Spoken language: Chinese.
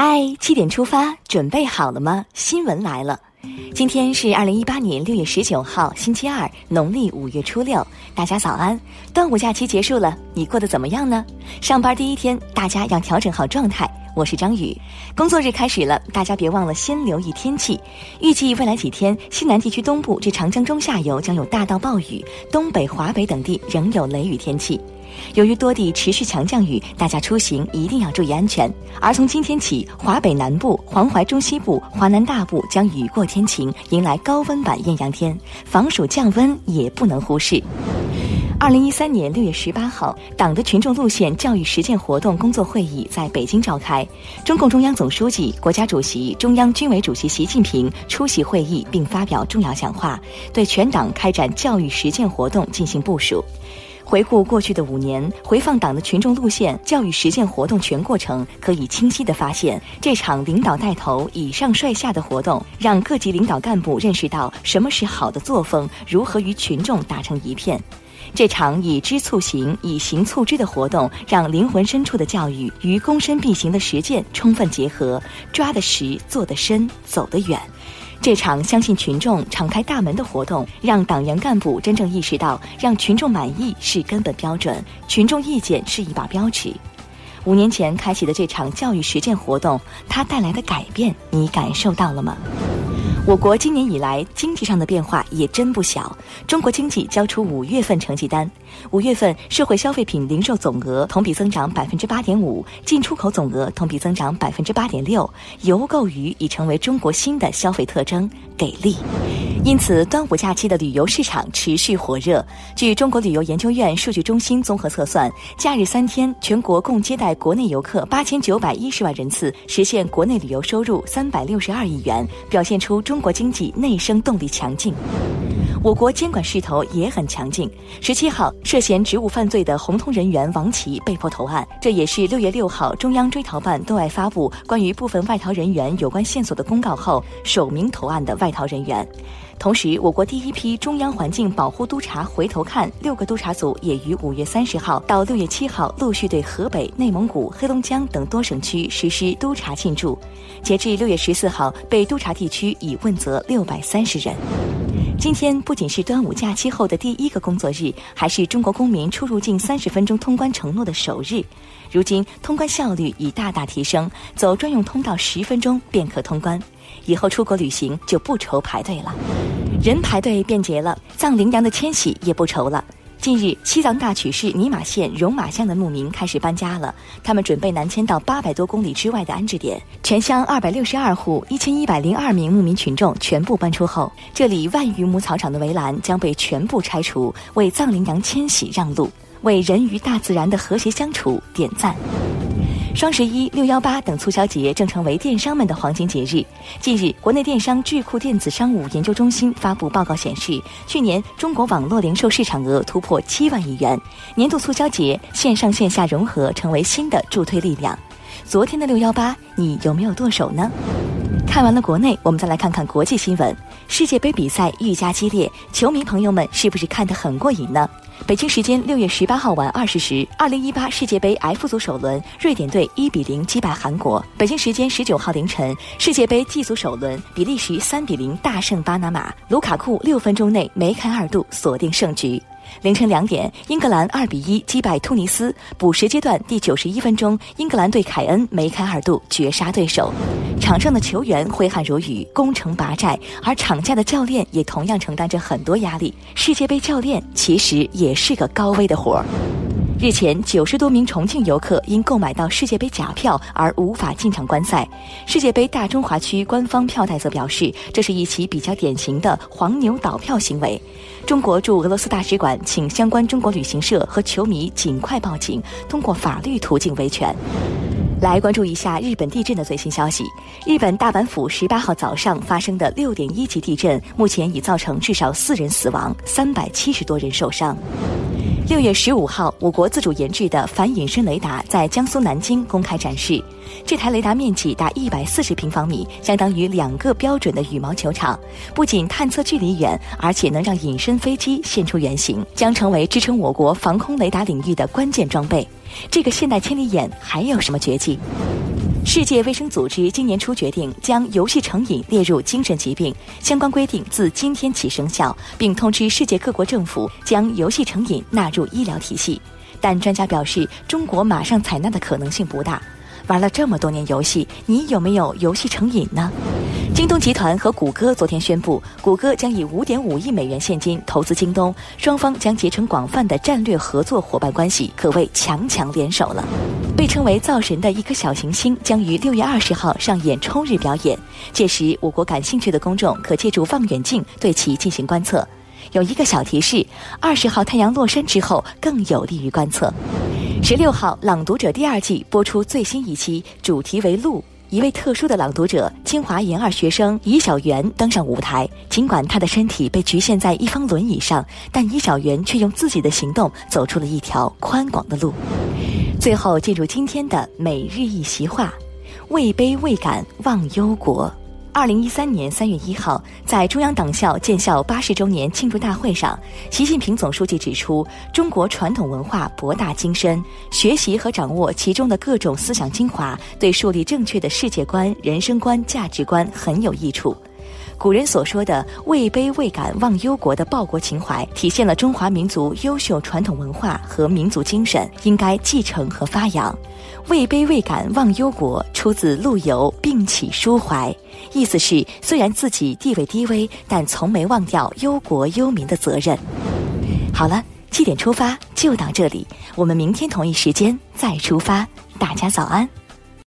嗨，七点出发，准备好了吗？新闻来了，今天是二零一八年六月十九号，星期二，农历五月初六。大家早安！端午假期结束了，你过得怎么样呢？上班第一天，大家要调整好状态。我是张宇，工作日开始了，大家别忘了先留意天气。预计未来几天，西南地区东部至长江中下游将有大到暴雨，东北、华北等地仍有雷雨天气。由于多地持续强降雨，大家出行一定要注意安全。而从今天起，华北南部、黄淮中西部、华南大部将雨过天晴，迎来高温版艳阳天，防暑降温也不能忽视。二零一三年六月十八号，党的群众路线教育实践活动工作会议在北京召开，中共中央总书记、国家主席、中央军委主席习近平出席会议并发表重要讲话，对全党开展教育实践活动进行部署。回顾过去的五年，回放党的群众路线教育实践活动全过程，可以清晰地发现，这场领导带头、以上率下的活动，让各级领导干部认识到什么是好的作风，如何与群众打成一片。这场以知促行、以行促知的活动，让灵魂深处的教育与躬身必行的实践充分结合，抓得实、做得深、走得远。这场相信群众、敞开大门的活动，让党员干部真正意识到，让群众满意是根本标准，群众意见是一把标尺。五年前开启的这场教育实践活动，它带来的改变，你感受到了吗？我国今年以来经济上的变化也真不小。中国经济交出五月份成绩单，五月份社会消费品零售总额同比增长百分之八点五，进出口总额同比增长百分之八点六，邮购鱼已成为中国新的消费特征，给力。因此，端午假期的旅游市场持续火热。据中国旅游研究院数据中心综合测算，假日三天，全国共接待国内游客八千九百一十万人次，实现国内旅游收入三百六十二亿元，表现出中国经济内生动力强劲。我国监管势头也很强劲。十七号，涉嫌职务犯罪的红通人员王琦被迫投案，这也是六月六号中央追逃办对外发布关于部分外逃人员有关线索的公告后首名投案的外逃人员。同时，我国第一批中央环境保护督察回头看六个督察组也于五月三十号到六月七号陆续对河北、内蒙古、黑龙江等多省区实施督查进驻。截至六月十四号，被督查地区已问责六百三十人。今天不仅是端午假期后的第一个工作日，还是中国公民出入境三十分钟通关承诺的首日。如今通关效率已大大提升，走专用通道十分钟便可通关。以后出国旅行就不愁排队了，人排队便捷了，藏羚羊的迁徙也不愁了。近日，西藏大曲市尼玛县戎马乡的牧民开始搬家了，他们准备南迁到八百多公里之外的安置点。全乡二百六十二户一千一百零二名牧民群众全部搬出后，这里万余亩草场的围栏将被全部拆除，为藏羚羊迁徙让路，为人与大自然的和谐相处点赞。双十一、六幺八等促销节正成为电商们的黄金节日。近日，国内电商智库电子商务研究中心发布报告显示，去年中国网络零售市场额突破七万亿元。年度促销节，线上线下融合成为新的助推力量。昨天的六幺八，你有没有剁手呢？看完了国内，我们再来看看国际新闻。世界杯比赛愈加激烈，球迷朋友们是不是看得很过瘾呢？北京时间六月十八号晚二十时，二零一八世界杯 F 组首轮，瑞典队一比零击败韩国。北京时间十九号凌晨，世界杯 G 组首轮，比利时三比零大胜巴拿马，卢卡库六分钟内梅开二度锁定胜局。凌晨两点，英格兰二比一击败突尼斯。补时阶段第九十一分钟，英格兰队凯恩梅开二度绝杀对手。场上的球员挥汗如雨，攻城拔寨，而场下的教练也同样承担着很多压力。世界杯教练其实也是个高危的活儿。日前，九十多名重庆游客因购买到世界杯假票而无法进场观赛。世界杯大中华区官方票代则表示，这是一起比较典型的黄牛倒票行为。中国驻俄罗斯大使馆请相关中国旅行社和球迷尽快报警，通过法律途径维权。来关注一下日本地震的最新消息。日本大阪府十八号早上发生的六点一级地震，目前已造成至少四人死亡，三百七十多人受伤。六月十五号，我国自主研制的反隐身雷达在江苏南京公开展示。这台雷达面积达一百四十平方米，相当于两个标准的羽毛球场。不仅探测距离远，而且能让隐身飞机现出原形，将成为支撑我国防空雷达领域的关键装备。这个现代千里眼还有什么绝技？世界卫生组织今年初决定将游戏成瘾列入精神疾病，相关规定自今天起生效，并通知世界各国政府将游戏成瘾纳入医疗体系。但专家表示，中国马上采纳的可能性不大。玩了这么多年游戏，你有没有游戏成瘾呢？京东集团和谷歌昨天宣布，谷歌将以五点五亿美元现金投资京东，双方将结成广泛的战略合作伙伴关系，可谓强强联手了。被称为“造神”的一颗小行星将于六月二十号上演冲日表演，届时我国感兴趣的公众可借助望远镜对其进行观测。有一个小提示：二十号太阳落山之后更有利于观测。十六号，《朗读者》第二季播出最新一期，主题为“路”。一位特殊的朗读者，清华研二学生尹小媛登上舞台。尽管他的身体被局限在一方轮椅上，但尹小媛却用自己的行动走出了一条宽广的路。最后，进入今天的每日一席话：“位卑未敢忘忧国。”二零一三年三月一号，在中央党校建校八十周年庆祝大会上，习近平总书记指出，中国传统文化博大精深，学习和掌握其中的各种思想精华，对树立正确的世界观、人生观、价值观很有益处。古人所说的“位卑未敢忘忧国”的报国情怀，体现了中华民族优秀传统文化和民族精神，应该继承和发扬。“位卑未敢忘忧国”出自陆游《并起书怀》，意思是虽然自己地位低微，但从没忘掉忧国忧民的责任。好了，七点出发就到这里，我们明天同一时间再出发。大家早安。